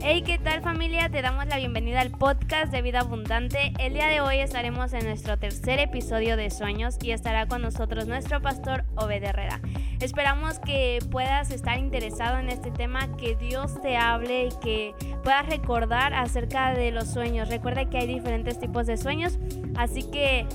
Hey, ¿qué tal familia? Te damos la bienvenida al podcast de Vida Abundante. El día de hoy estaremos en nuestro tercer episodio de Sueños y estará con nosotros nuestro pastor Obed Herrera. Esperamos que puedas estar interesado en este tema, que Dios te hable y que puedas recordar acerca de los sueños. Recuerda que hay diferentes tipos de sueños, así que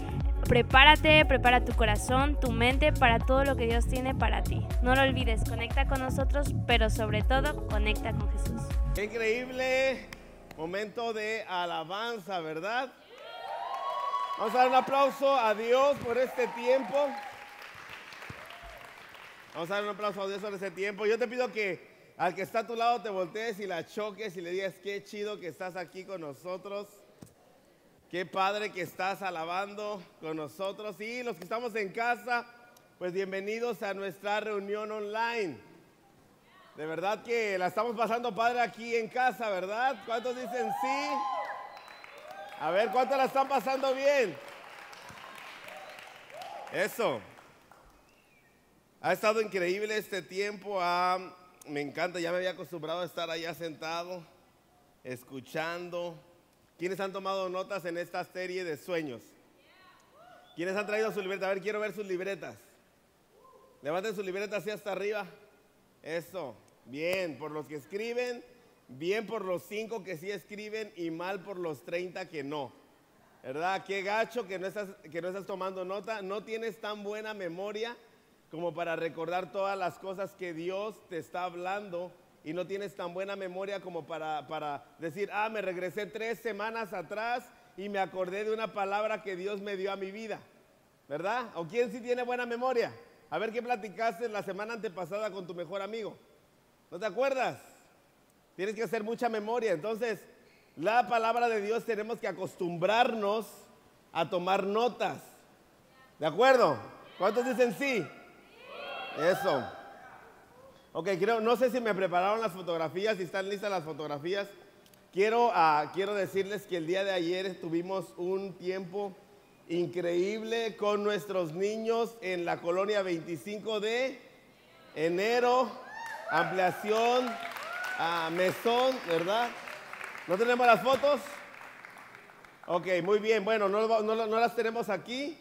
prepárate, prepara tu corazón, tu mente para todo lo que Dios tiene para ti. No lo olvides, conecta con nosotros, pero sobre todo conecta con Jesús. Qué increíble momento de alabanza, ¿verdad? Vamos a dar un aplauso a Dios por este tiempo. Vamos a dar un aplauso a Dios por este tiempo. Yo te pido que al que está a tu lado te voltees y la choques y le digas qué chido que estás aquí con nosotros. Qué padre que estás alabando con nosotros. Y los que estamos en casa, pues bienvenidos a nuestra reunión online. De verdad que la estamos pasando padre aquí en casa, ¿verdad? ¿Cuántos dicen sí? A ver, ¿cuántos la están pasando bien? Eso. Ha estado increíble este tiempo. ah, me encanta, ya me había acostumbrado a estar allá sentado, escuchando. ¿Quiénes han tomado notas en esta serie de sueños? ¿Quiénes han traído su libreta? A ver, quiero ver sus libretas. Levanten su libreta así hasta arriba. Eso. Bien, por los que escriben, bien por los cinco que sí escriben y mal por los 30 que no. ¿Verdad? Qué gacho que no estás, que no estás tomando nota. No tienes tan buena memoria como para recordar todas las cosas que Dios te está hablando y no tienes tan buena memoria como para, para decir, ah, me regresé tres semanas atrás y me acordé de una palabra que Dios me dio a mi vida. ¿Verdad? ¿O quién sí tiene buena memoria? A ver qué platicaste la semana antepasada con tu mejor amigo. ¿No te acuerdas? Tienes que hacer mucha memoria. Entonces, la palabra de Dios tenemos que acostumbrarnos a tomar notas. ¿De acuerdo? ¿Cuántos dicen sí? Eso. Ok, creo, no sé si me prepararon las fotografías, si están listas las fotografías. Quiero, ah, quiero decirles que el día de ayer tuvimos un tiempo increíble con nuestros niños en la colonia 25 de enero, ampliación, a mesón, ¿verdad? ¿No tenemos las fotos? Ok, muy bien. Bueno, no, no- no las tenemos aquí,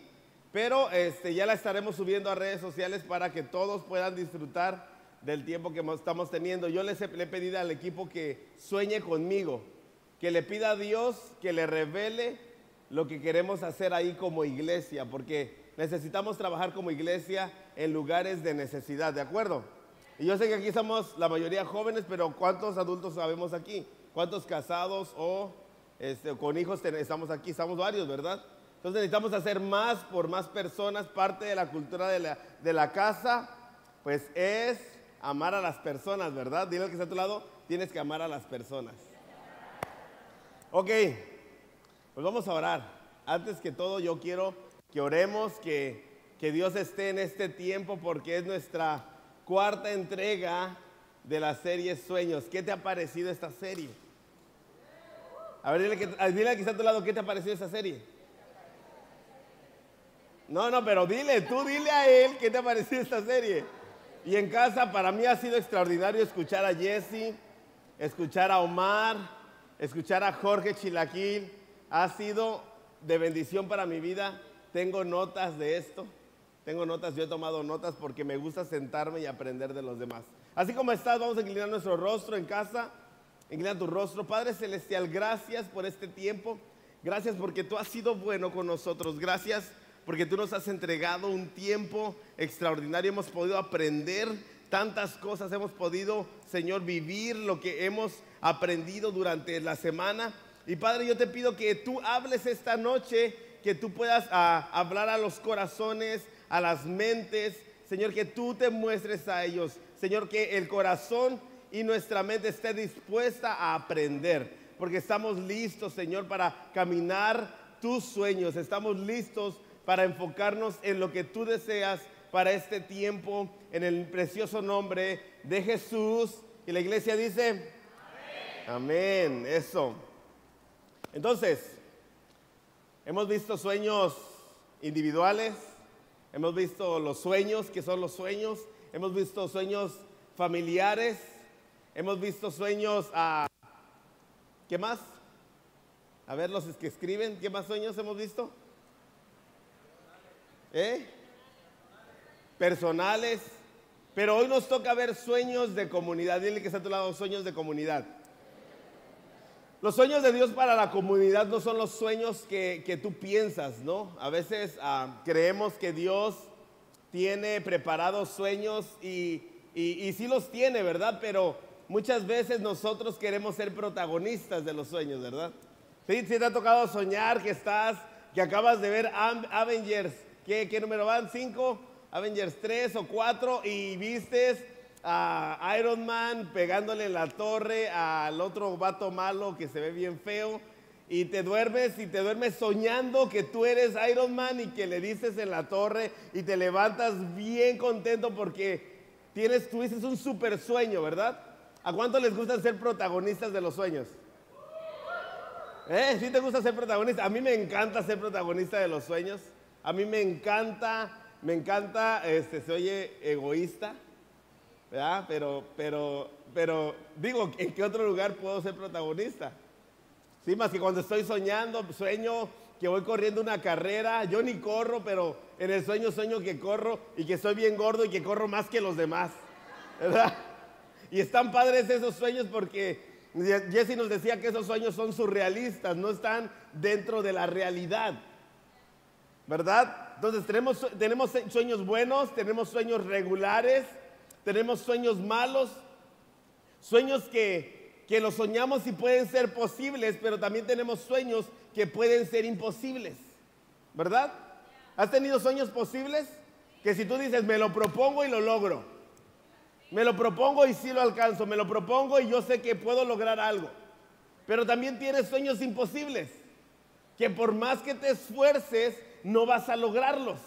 pero este, ya las estaremos subiendo a redes sociales para que todos puedan disfrutar del tiempo que mo- estamos teniendo. Yo les he, le he pedido al equipo que sueñe conmigo, que le pida a Dios que le revele lo que queremos hacer ahí como iglesia, porque necesitamos trabajar como iglesia en lugares de necesidad, ¿de acuerdo? Y yo sé que aquí somos la mayoría jóvenes, pero ¿cuántos adultos sabemos aquí? ¿Cuántos casados o este, con hijos estamos aquí? Estamos varios, ¿verdad? Entonces necesitamos hacer más por más personas. Parte de la cultura de la casa, pues es amar a las personas, ¿verdad? Dile al que está a tu lado, tienes que amar a las personas. Ok, pues vamos a orar. Antes que todo, yo quiero que oremos, que, que Dios esté en este tiempo, porque es nuestra cuarta entrega de la serie Sueños. ¿Qué te ha parecido esta serie? A ver, dile, que, dile al que está a tu lado, ¿qué te ha parecido esta serie? No, no, pero dile, tú dile a él qué te ha parecido esta serie. Y en casa, para mí ha sido extraordinario escuchar a Jesse, escuchar a Omar, escuchar a Jorge Chilaquil. Ha sido de bendición para mi vida. Tengo notas de esto. Tengo notas, yo he tomado notas porque me gusta sentarme y aprender de los demás. Así como estás, vamos a inclinar nuestro rostro en casa. Inclina tu rostro. Padre Celestial, gracias por este tiempo. Gracias porque tú has sido bueno con nosotros. Gracias porque tú nos has entregado un tiempo extraordinario. Hemos podido aprender tantas cosas. Hemos podido, Señor, vivir lo que hemos aprendido durante la semana. Y Padre, yo te pido que tú hables esta noche, que tú puedas ah, hablar a los corazones, a las mentes. Señor, que tú te muestres a ellos. Señor, que el corazón y nuestra mente esté dispuesta a aprender. Porque estamos listos, Señor, para caminar tus sueños. Estamos listos para enfocarnos en lo que tú deseas para este tiempo, en el precioso nombre de Jesús. Y la iglesia dice, amén, eso. Entonces, hemos visto sueños individuales, hemos visto los sueños, que son los sueños, hemos visto sueños familiares, hemos visto sueños ah, ¿Qué más? A ver los que escriben, ¿qué más sueños hemos visto? ¿Eh? Personales. Pero hoy nos toca ver sueños de comunidad. Dile que está a tu lado, sueños de comunidad. Los sueños de Dios para la comunidad no son los sueños que, tú piensas, ¿no? A veces ah, creemos que Dios tiene preparados sueños y, y, sí los tiene, ¿verdad? Pero muchas veces nosotros queremos ser protagonistas de los sueños, ¿verdad? Sí, sí te ha tocado soñar que estás, que acabas de ver Avengers, ¿qué, qué número van? ¿Cinco? Avengers 3 o 4 y vistes a Iron Man pegándole la torre al otro vato malo que se ve bien feo y te duermes y te duermes soñando que tú eres Iron Man y que le dices en la torre y te levantas bien contento porque tienes, dices un super sueño, ¿verdad? ¿A cuánto les gusta ser protagonistas de los sueños? ¿Eh? ¿Sí te gusta ser protagonista? A mí me encanta ser protagonista de los sueños. A mí me encanta me encanta, este, se oye egoísta, ¿verdad? Pero, pero, pero digo, ¿en qué otro lugar puedo ser protagonista? Sí, más que cuando estoy soñando, sueño que voy corriendo una carrera, yo ni corro, pero en el sueño sueño que corro y que soy bien gordo y que corro más que los demás, ¿verdad? Y están padres esos sueños porque Jesse nos decía que esos sueños son surrealistas, no están dentro de la realidad, ¿verdad? Entonces tenemos, tenemos sueños buenos, tenemos sueños regulares, tenemos sueños malos, sueños que, que los soñamos y pueden ser posibles, pero también tenemos sueños que pueden ser imposibles, ¿verdad? ¿Has tenido sueños posibles? Que si tú dices, me lo propongo y lo logro, me lo propongo y sí lo alcanzo, me lo propongo y yo sé que puedo lograr algo, pero también tienes sueños imposibles, que por más que te esfuerces, no vas a lograrlos.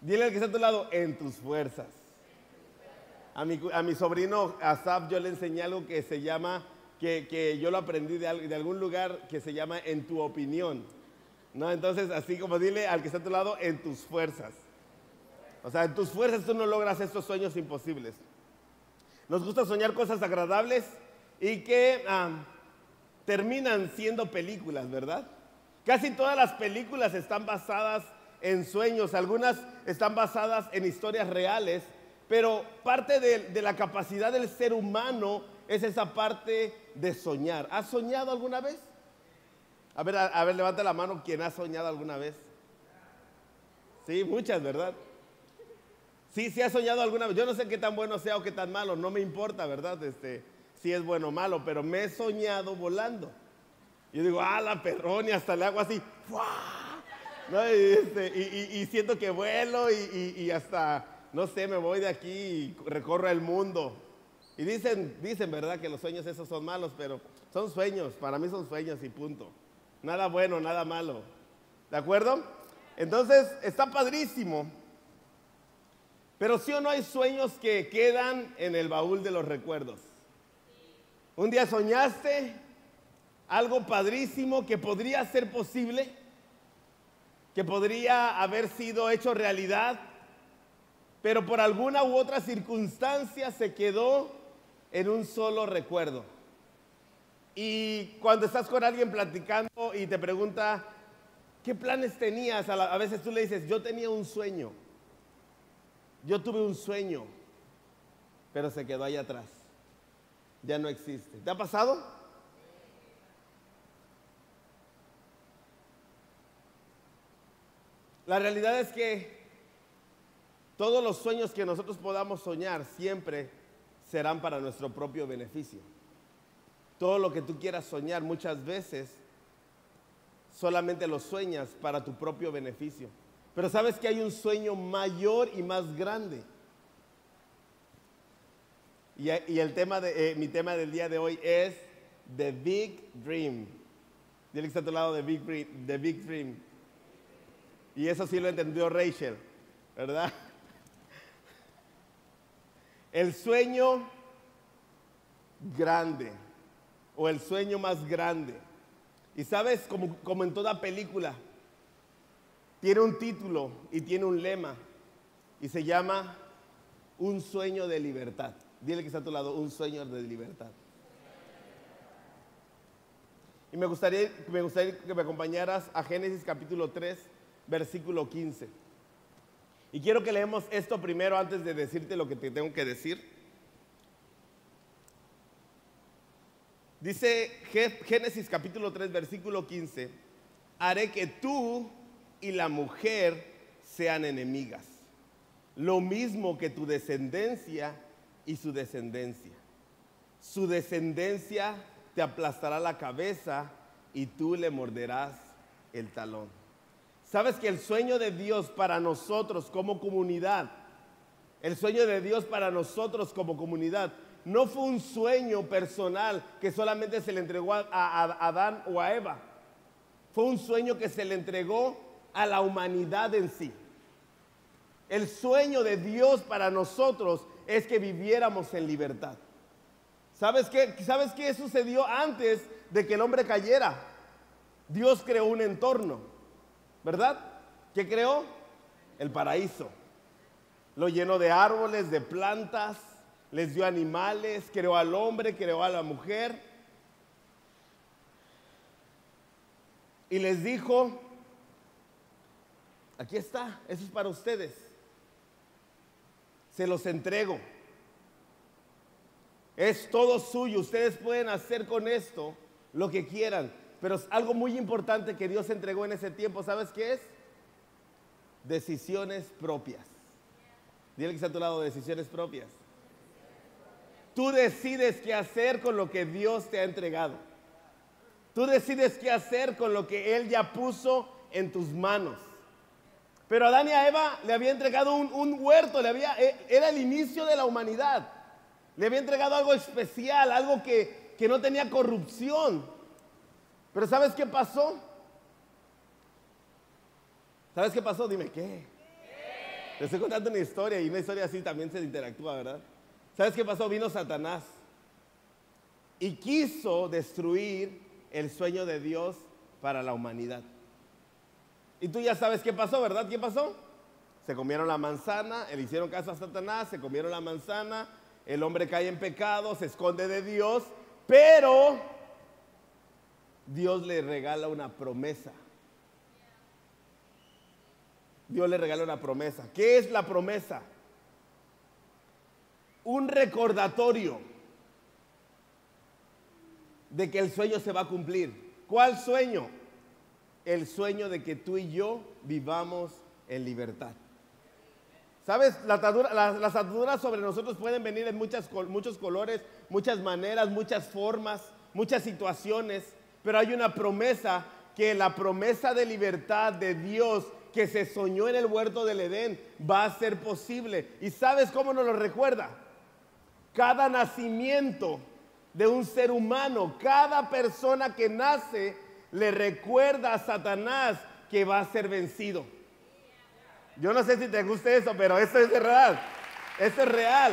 Dile al que está a tu lado, en tus fuerzas. A mi, sobrino Asaf yo le enseñé algo que se llama, que, yo lo aprendí de, de, algún lugar que se llama en tu opinión. ¿No? Entonces, así como dile al que está a tu lado, en tus fuerzas. O sea, en tus fuerzas tú no logras estos sueños imposibles. Nos gusta soñar cosas agradables y que ah, terminan siendo películas, ¿verdad? Casi todas las películas están basadas en sueños, algunas están basadas en historias reales, pero parte de, la capacidad del ser humano es esa parte de soñar. ¿Has soñado alguna vez? A ver, a, ver, levanta la mano quien ha soñado alguna vez. Sí, muchas, ¿verdad? Sí, sí ha soñado alguna vez. Yo no sé qué tan bueno sea o qué tan malo, no me importa, ¿verdad? Este, si es bueno o malo, pero me he soñado yo digo, ah, la perrón, y hasta le hago así, este, y, siento que vuelo y, hasta, no sé, me voy de aquí y recorro el mundo. Y dicen, dicen, ¿verdad? Que los sueños esos son malos, pero son sueños, para mí son sueños y punto. Nada bueno, nada malo. ¿De acuerdo? Entonces, está padrísimo. Pero sí o no hay sueños que quedan en el baúl de los recuerdos. Un día soñaste algo padrísimo que podría ser posible, que podría haber sido hecho realidad, pero por alguna u otra circunstancia se quedó en un solo recuerdo. Y cuando estás con alguien platicando y te pregunta, ¿qué planes tenías? A, veces tú le dices, yo tenía un sueño, yo tuve un sueño, pero se quedó ahí atrás, ya no existe. ¿Te ha pasado? La realidad es que todos los sueños que nosotros podamos soñar siempre serán para nuestro propio beneficio. Todo lo que tú quieras soñar muchas veces solamente lo sueñas para tu propio beneficio. Pero sabes que hay un sueño mayor y más grande. Y, el tema de, eh, mi tema del día de hoy es The Big Dream. Dile que está a tu lado, Big, The Big Dream. Y eso sí lo entendió Rachel, ¿verdad? El sueño grande o el sueño más grande. Y sabes, como, como, en toda película, tiene un título y tiene un lema y se llama Un sueño de libertad. Dile que está a tu lado, un sueño de libertad. Y me gustaría, me gustaría que me acompañaras a Génesis capítulo 3, versículo 15. Y quiero que leemos esto primero antes de decirte lo que te tengo que decir. Dice Génesis capítulo 3, versículo 15, haré que tú y la mujer sean enemigas, lo mismo que tu descendencia y su descendencia. Su descendencia te aplastará la cabeza y tú le morderás el talón. Sabes que el sueño de Dios para nosotros como comunidad, el sueño de Dios para nosotros como comunidad, no fue un sueño personal que solamente se le entregó a, Adán o a Eva. Fue un sueño que se le entregó a la humanidad en sí. El sueño de Dios para nosotros es que viviéramos en libertad. ¿Sabes qué? ¿Sabes qué sucedió antes de que el hombre cayera? Dios creó un entorno, ¿verdad? ¿Qué creó? El paraíso. Lo llenó de árboles, de plantas, les dio animales, creó al hombre, creó a la mujer. Y les dijo, aquí está, eso es para ustedes. Se los entrego. Es todo suyo. Ustedes pueden hacer con esto lo que quieran. Pero algo muy importante que Dios entregó en ese tiempo. ¿Sabes qué es? Decisiones propias. Dile que está a tu lado, decisiones propias. Tú decides qué hacer con lo que Dios te ha entregado. Tú decides qué hacer con lo que Él ya puso en tus manos. Pero a Adán y a Eva le había entregado un, huerto, le había, eh, era el inicio de la humanidad. Le había entregado algo especial, algo que, que no tenía corrupción. Pero ¿sabes qué pasó? ¿Sabes qué pasó? Dime, ¿qué? Te estoy contando una historia y una historia así también se interactúa, ¿verdad? ¿Sabes qué pasó? Vino Satanás y quiso destruir el sueño de Dios para la humanidad. Y tú ya sabes qué pasó, ¿verdad? ¿Qué pasó? Se comieron la manzana, le hicieron caso a Satanás, se comieron la manzana, el hombre cae en pecado, se esconde de Dios, pero Dios le regala una promesa. Dios le regala una promesa. ¿Qué es la promesa? Un recordatorio de que el sueño se va a cumplir. ¿Cuál sueño? El sueño de que tú y yo vivamos en libertad. ¿Sabes? las ataduras sobre nosotros pueden venir en muchas, muchos colores, muchas maneras, muchas formas, muchas situaciones, pero hay una promesa que la promesa de libertad de Dios que se soñó en el huerto del Edén va a ser posible. ¿Y sabes cómo nos lo recuerda? Cada nacimiento de un ser humano, cada persona que nace, le recuerda a Satanás que va a ser vencido. Yo no sé si te gusta eso, pero eso es real. Eso es real.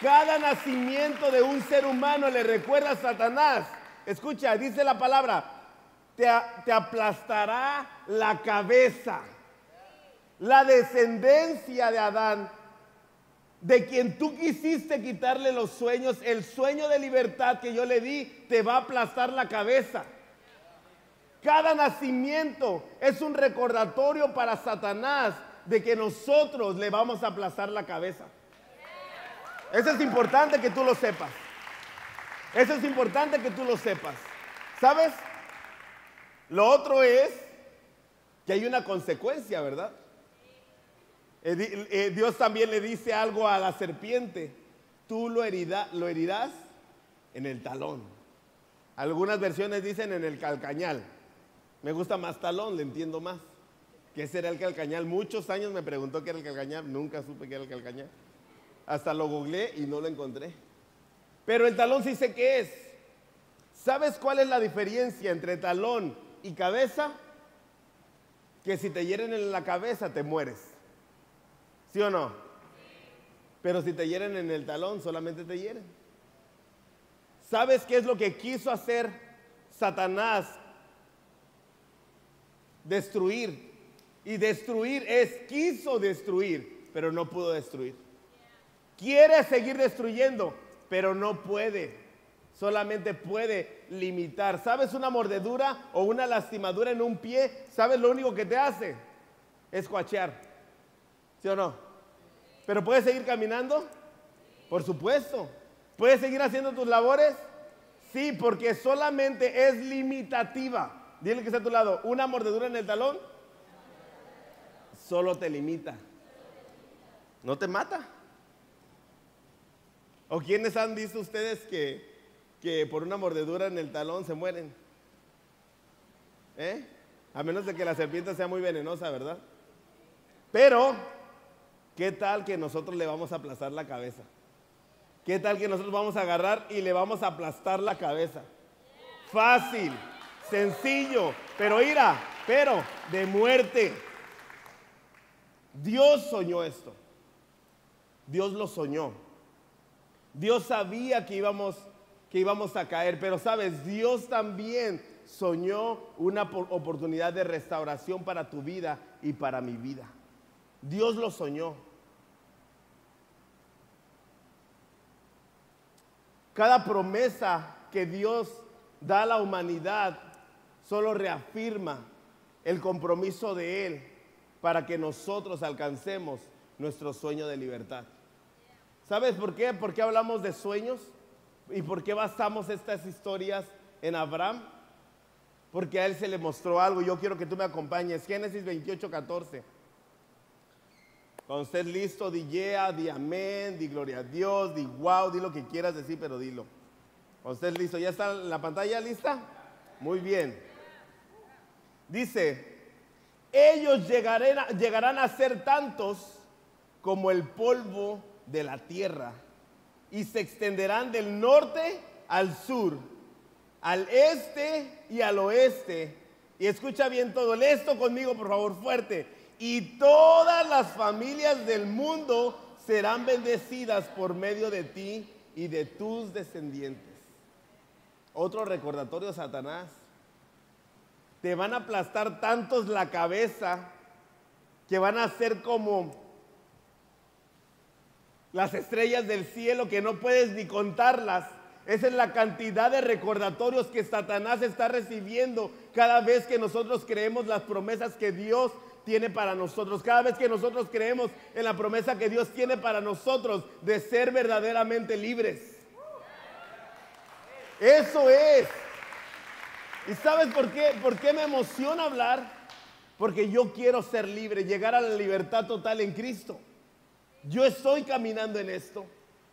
Cada nacimiento de un ser humano le recuerda a Satanás. Escucha, dice la palabra, te, aplastará la cabeza. La descendencia de Adán de quien tú quisiste quitarle los sueños, el sueño de libertad que yo le di, te va a aplastar la cabeza. Cada nacimiento es un recordatorio para Satanás de que nosotros le vamos a aplastar la cabeza. Eso es importante que tú lo sepas. Eso es importante que tú lo sepas. ¿Sabes? Lo otro es que hay una consecuencia, ¿verdad? Eh, eh, Dios también le dice algo a la serpiente, tú lo, lo herirás en el talón. Algunas versiones dicen en el calcañal. Me gusta más talón, le entiendo más. ¿Qué será el calcañal? Muchos años me preguntó qué era el calcañal, nunca supe qué era el calcañal. Hasta lo googleé y no lo encontré. Pero el talón sí sé qué es. ¿Sabes cuál es la diferencia entre talón y cabeza? Que si te hieren en la cabeza te mueres. ¿Sí o no? Pero si te hieren en el talón, solamente te hieren. ¿Sabes qué es lo que quiso hacer Satanás? Destruir. Y destruir es, quiso destruir, pero no pudo destruir. Quiere seguir destruyendo, pero no puede. solamente puede limitar. ¿Sabes una mordedura o una lastimadura en un pie? ¿Sabes lo único que te hace? Es coachear. ¿Sí o no? ¿Pero puedes seguir caminando? Por supuesto. ¿Puedes seguir haciendo tus labores? Sí, porque solamente es limitativa. Dile que está a tu lado, una mordedura en el talón solo te limita. No te mata. ¿O quiénes han visto ustedes que, que por una mordedura en el talón se mueren? ¿Eh? A menos de que la serpiente sea muy venenosa, ¿verdad? Pero, ¿qué tal que nosotros le vamos a aplastar la cabeza? ¿Qué tal que nosotros vamos a agarrar y le vamos a aplastar la cabeza? Fácil, sencillo, pero ira, pero de muerte. Dios soñó esto. Dios lo soñó. Dios sabía que íbamos, que íbamos a caer, pero sabes, Dios también soñó una oportunidad de restauración para tu vida y para mi vida. Dios lo soñó. Cada promesa que Dios da a la humanidad solo reafirma el compromiso de Él para que nosotros alcancemos nuestro sueño de libertad. ¿Sabes por qué? ¿Por qué hablamos de sueños? ¿Y por qué basamos estas historias en Abraham? Porque a él se le mostró algo. Yo quiero que tú me acompañes. Génesis 28, 14. Cuando estés listo, di yeah, di amén, di gloria a Dios, di wow, di lo que quieras decir, pero dilo. Cuando estés listo, ¿ya está la pantalla lista? Muy bien. Dice, ellos llegarán, llegarán a ser tantos como el polvo de la tierra y se extenderán del norte al sur, al este y al oeste. Y escucha bien todo esto conmigo, por favor, fuerte. Y todas las familias del mundo serán bendecidas por medio de ti y de tus descendientes. Otro recordatorio, Satanás. Te van a aplastar tantos la cabeza que van a ser como las estrellas del cielo que no puedes ni contarlas. Esa es la cantidad de recordatorios que Satanás está recibiendo cada vez que nosotros creemos las promesas que Dios tiene para nosotros. Cada vez que nosotros creemos en la promesa que Dios tiene para nosotros de ser verdaderamente libres. Eso es. ¿Y sabes por qué? ¿Por qué me emociona hablar? Porque yo quiero ser libre, llegar a la libertad total en Cristo. Yo estoy caminando en esto.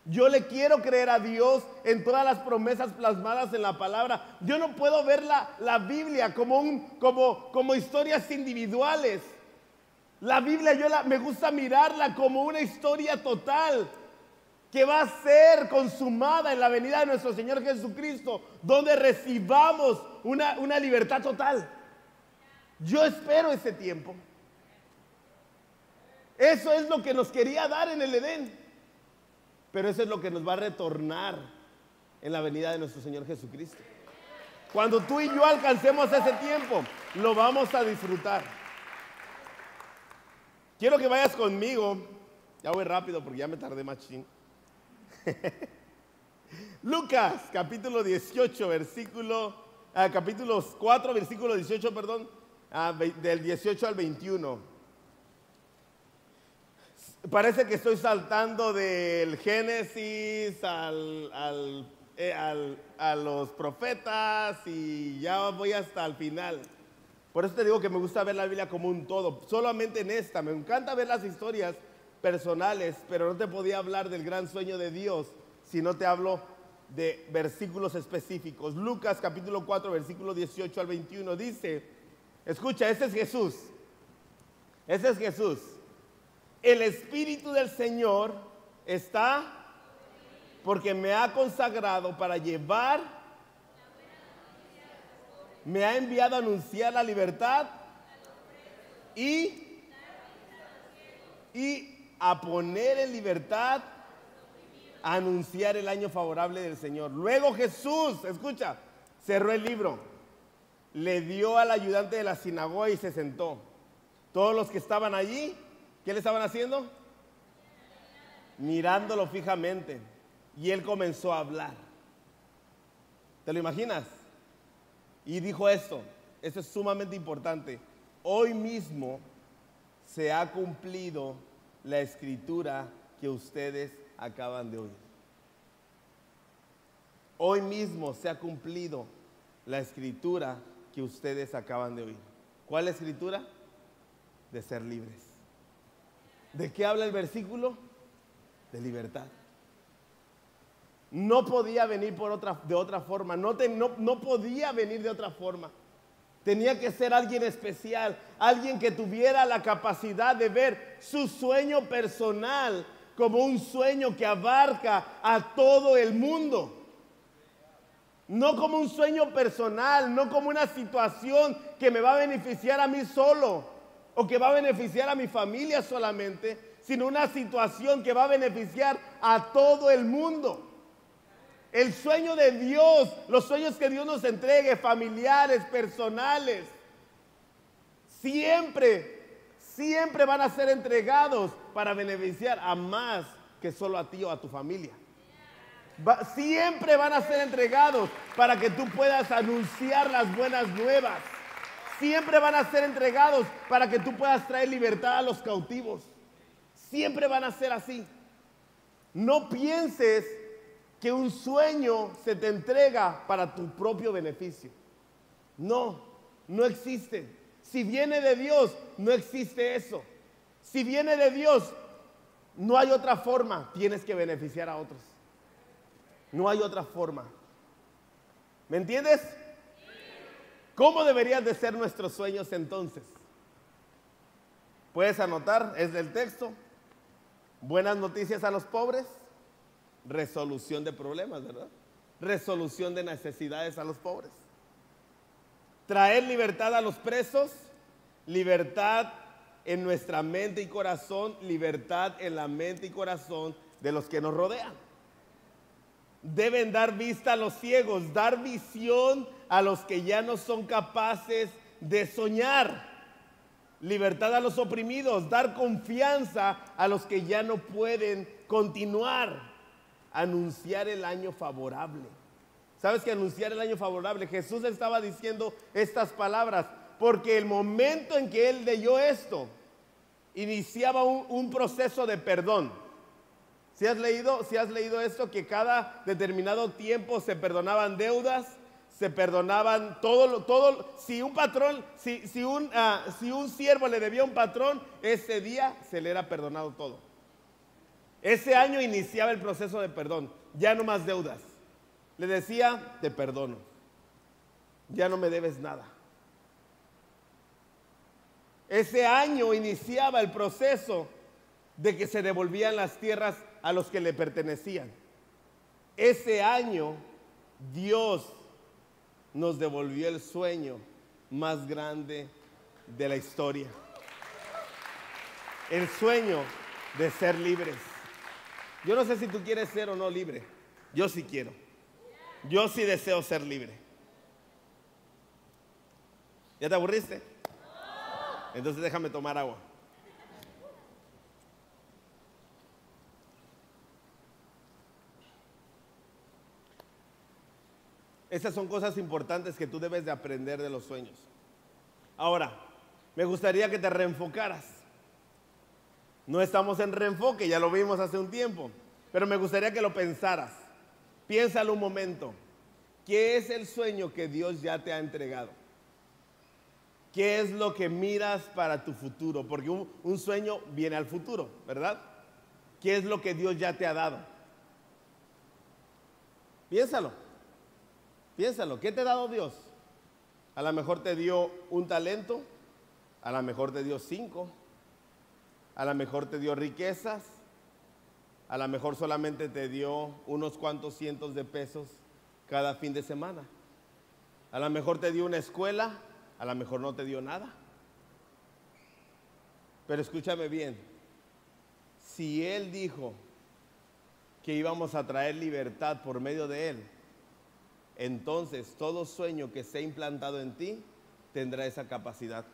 Yo le quiero creer a Dios en todas las promesas plasmadas en la palabra. Yo no puedo ver la, Biblia como, un, como, como historias individuales. La Biblia yo la, me gusta mirarla como una historia total que va a ser consumada en la venida de nuestro Señor Jesucristo, donde recibamos una, una libertad total. Yo espero ese tiempo. Eso es lo que nos quería dar en el Edén. Pero eso es lo que nos va a retornar en la venida de nuestro Señor Jesucristo. Cuando tú y yo alcancemos ese tiempo, lo vamos a disfrutar. Quiero que vayas conmigo. Ya voy rápido porque ya me tardé machín. Lucas, capítulo 18, versículo, ah, capítulo 4, versículo 18, perdón, ah, del 18 al 21. Parece que estoy saltando del Génesis eh, al, a los profetas y ya voy hasta el final. Por eso te digo que me gusta ver la Biblia como un todo, solamente en esta. Me encanta ver las historias personales, pero no te podía hablar del gran sueño de Dios si no te hablo de versículos específicos. Lucas capítulo 4, versículo 18 al 21 dice, escucha, ese es Jesús. Ese es Jesús el Espíritu del Señor está porque me ha consagrado para llevar, me ha enviado a anunciar la libertad y, y a poner en libertad, anunciar el año favorable del Señor. Luego Jesús, escucha, cerró el libro, le dio al ayudante de la sinagoga y se sentó. Todos los que estaban allí ¿Qué le estaban haciendo? Mirándolo fijamente. Y él comenzó a hablar. ¿Te lo imaginas? Y dijo esto, esto es sumamente importante. Hoy mismo se ha cumplido la escritura que ustedes acaban de oír. Hoy mismo se ha cumplido la escritura que ustedes acaban de oír. ¿Cuál escritura? De ser libres. ¿De qué habla el versículo? De libertad. No podía venir por otra, de otra forma, no, no, no podía venir de otra forma. Tenía que ser alguien especial, alguien que tuviera la capacidad de ver su sueño personal como un sueño que abarca a todo el mundo. No como un sueño personal, no como una situación que me va a beneficiar a mí solo o que va a beneficiar a mi familia solamente, sino una situación que va a beneficiar a todo el mundo. El sueño de Dios, los sueños que Dios nos entregue, familiares, personales, siempre, siempre van a ser entregados para beneficiar a más que solo a ti o a tu familia. siempre van a ser entregados para que tú puedas anunciar las buenas nuevas. Siempre van a ser entregados para que tú puedas traer libertad a los cautivos. Siempre van a ser así. No pienses que un sueño se te entrega para tu propio beneficio. No, no existe. Si viene de Dios, no existe eso. Si viene de Dios, no hay otra forma. Tienes que beneficiar a otros. No hay otra forma. ¿Me entiendes? ¿Cómo deberían de ser nuestros sueños entonces? Puedes anotar, es del texto. Buenas noticias a los pobres resolución de problemas, ¿verdad? Resolución de necesidades a los pobres. Traer libertad a los presos, libertad en nuestra mente y corazón, libertad en la mente y corazón de los que nos rodean. Deben dar vista a los ciegos, dar visión a los que ya no son capaces de soñar. Libertad a los oprimidos, dar confianza a los que ya no pueden continuar anunciar el año favorable. ¿Sabes que anunciar el año favorable? Jesús estaba diciendo estas palabras porque el momento en que él leyó esto, iniciaba un, proceso de perdón. Si has, leído, si has leído esto, que cada determinado tiempo se perdonaban deudas, se perdonaban todo, todo si un patrón, si, si, un, ah, si un siervo le debía a un patrón, ese día se le era perdonado todo. Ese año iniciaba el proceso de perdón, ya no más deudas. Le decía, te perdono, ya no me debes nada. Ese año iniciaba el proceso de que se devolvían las tierras a los que le pertenecían. Ese año Dios nos devolvió el sueño más grande de la historia. El sueño de ser libres. Yo no sé si tú quieres ser o no libre. Yo sí quiero. Yo sí deseo ser libre. ¿Ya te aburriste? Entonces déjame tomar agua. Esas son cosas importantes que tú debes de aprender de los sueños. Ahora, me gustaría que te reenfocaras. No estamos en reenfoque, ya lo vimos hace un tiempo, pero me gustaría que lo pensaras. Piénsalo un momento. ¿Qué es el sueño que Dios ya te ha entregado? ¿Qué es lo que miras para tu futuro? Porque un, sueño viene al futuro, ¿verdad? ¿Qué es lo que Dios ya te ha dado? Piénsalo. Piénsalo. ¿Qué te ha dado Dios? A lo mejor te dio un talento, a lo mejor te dio cinco, a lo mejor te dio riquezas, a lo mejor solamente te dio unos cuantos cientos de pesos cada fin de semana. A lo mejor te dio una escuela, a lo mejor no te dio nada. Pero escúchame bien, si Él dijo que íbamos a traer libertad por medio de Él, entonces todo sueño que sea implantado en ti tendrá esa capacidad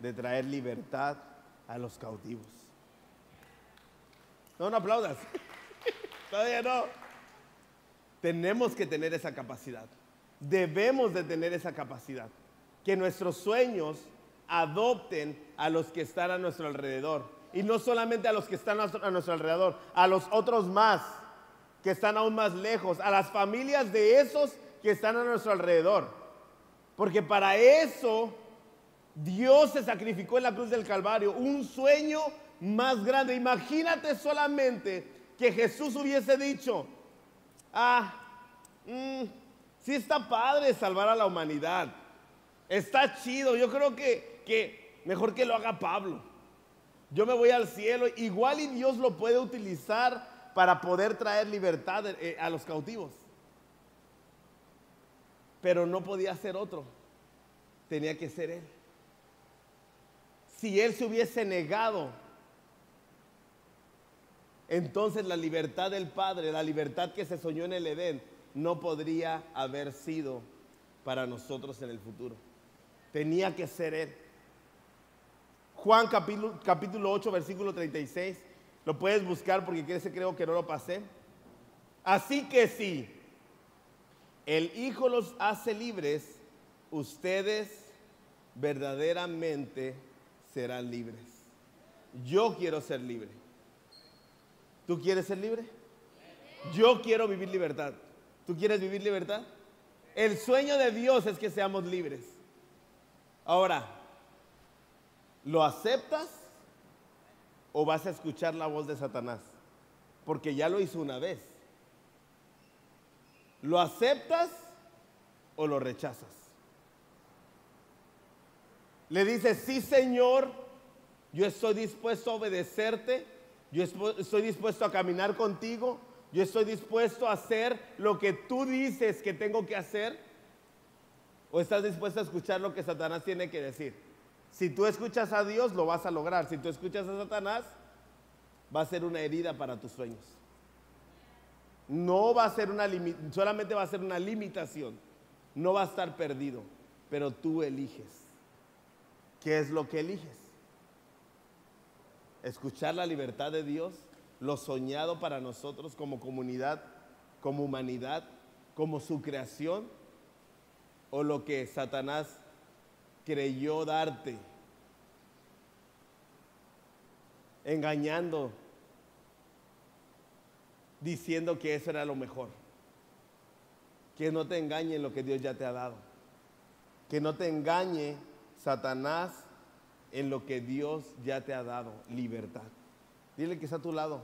de traer libertad a los cautivos. No, no aplaudas. Todavía no. Tenemos que tener esa capacidad. debemos de tener esa capacidad. Que nuestros sueños adopten a los que están a nuestro alrededor. Y no solamente a los que están a nuestro alrededor, a los otros más que están aún más lejos, a las familias de esos que están a nuestro alrededor. Porque para eso Dios se sacrificó en la cruz del Calvario, un sueño más grande. Imagínate solamente que Jesús hubiese dicho, ah, mm, sí está padre salvar a la humanidad, está chido, yo creo que, que mejor que lo haga Pablo. Yo me voy al cielo, igual y Dios lo puede utilizar para poder traer libertad eh, a los cautivos. Pero no podía ser otro, tenía que ser Él. Si Él se hubiese negado entonces la libertad del Padre, la libertad que se soñó en el Edén, no podría haber sido para nosotros en el futuro. Tenía que ser Él. Juan capítulo, capítulo 8, versículo 36. Lo puedes buscar porque ese creo que no lo pasé. Así que si el Hijo los hace libres, ustedes verdaderamente serán libres. Yo quiero ser libre. ¿Tú quieres ser libre? Yo quiero vivir libertad. ¿Tú quieres vivir libertad? El sueño de Dios es que seamos libres. Ahora, ¿lo aceptas o vas a escuchar la voz de Satanás? Porque ya lo hizo una vez. ¿Lo aceptas o lo rechazas? Le dices, sí Señor, yo estoy dispuesto a obedecerte yo estoy dispuesto a caminar contigo. Yo estoy dispuesto a hacer lo que tú dices que tengo que hacer. ¿O estás dispuesto a escuchar lo que Satanás tiene que decir? Si tú escuchas a Dios, lo vas a lograr. Si tú escuchas a Satanás, va a ser una herida para tus sueños. No va a ser una solamente va a ser una limitación. No va a estar perdido, pero tú eliges. ¿Qué es lo que eliges? escuchar la libertad de Dios, lo soñado para nosotros como comunidad, como humanidad, como su creación, o lo que Satanás creyó darte, engañando, diciendo que eso era lo mejor. Que no te engañe lo que Dios ya te ha dado. Que no te engañe Satanás en lo que Dios ya te ha dado, libertad. Dile que está a tu lado,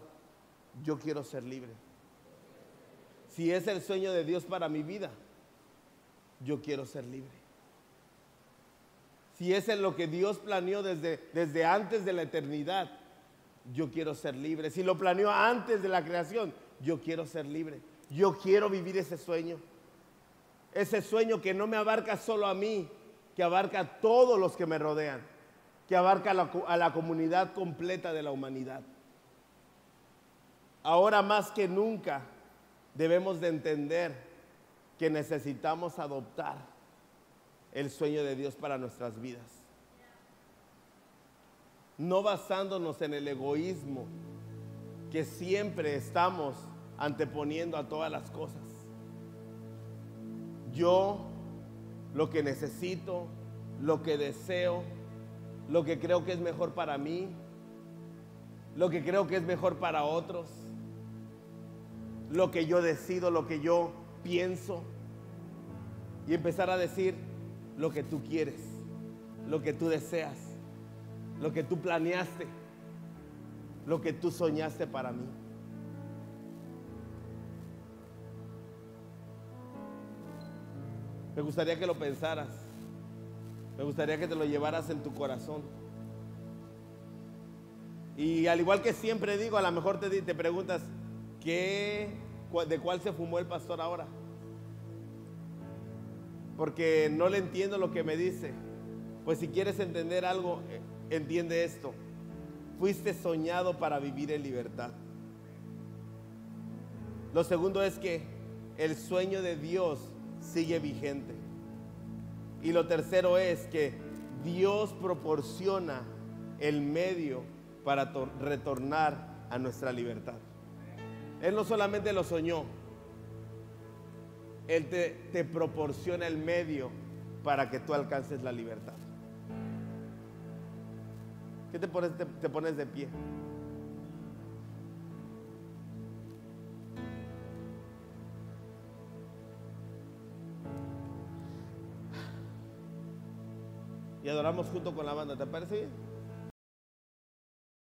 yo quiero ser libre. Si es el sueño de Dios para mi vida, yo quiero ser libre. Si es en lo que Dios planeó desde, desde antes de la eternidad, yo quiero ser libre. Si lo planeó antes de la creación, yo quiero ser libre. Yo quiero vivir ese sueño. Ese sueño que no me abarca solo a mí, que abarca a todos los que me rodean que abarca a la, comunidad completa de la humanidad. Ahora más que nunca debemos de entender que necesitamos adoptar el sueño de Dios para nuestras vidas. No basándonos en el egoísmo que siempre estamos anteponiendo a todas las cosas. Yo lo que necesito, lo que deseo, lo que creo que es mejor para mí, lo que creo que es mejor para otros, lo que yo decido, lo que yo pienso, y empezar a decir lo que tú quieres, lo que tú deseas, lo que tú planeaste, lo que tú soñaste para mí. Me gustaría que lo pensaras. Me gustaría que te lo llevaras en tu corazón. Y al igual que siempre digo, a lo mejor te, te preguntas, ¿qué, ¿de cuál se fumó el pastor ahora? Porque no le entiendo lo que me dice. Pues si quieres entender algo, eh, entiende esto. Fuiste soñado para vivir en libertad. Lo segundo es que el sueño de Dios sigue vigente. Y lo tercero es que Dios proporciona el medio para retornar a nuestra libertad. Él no solamente lo soñó, Él te, proporciona el medio para que tú alcances la libertad. ¿Qué te pones, te, te pones de pie? Y adoramos junto con la banda, ¿te parece bien?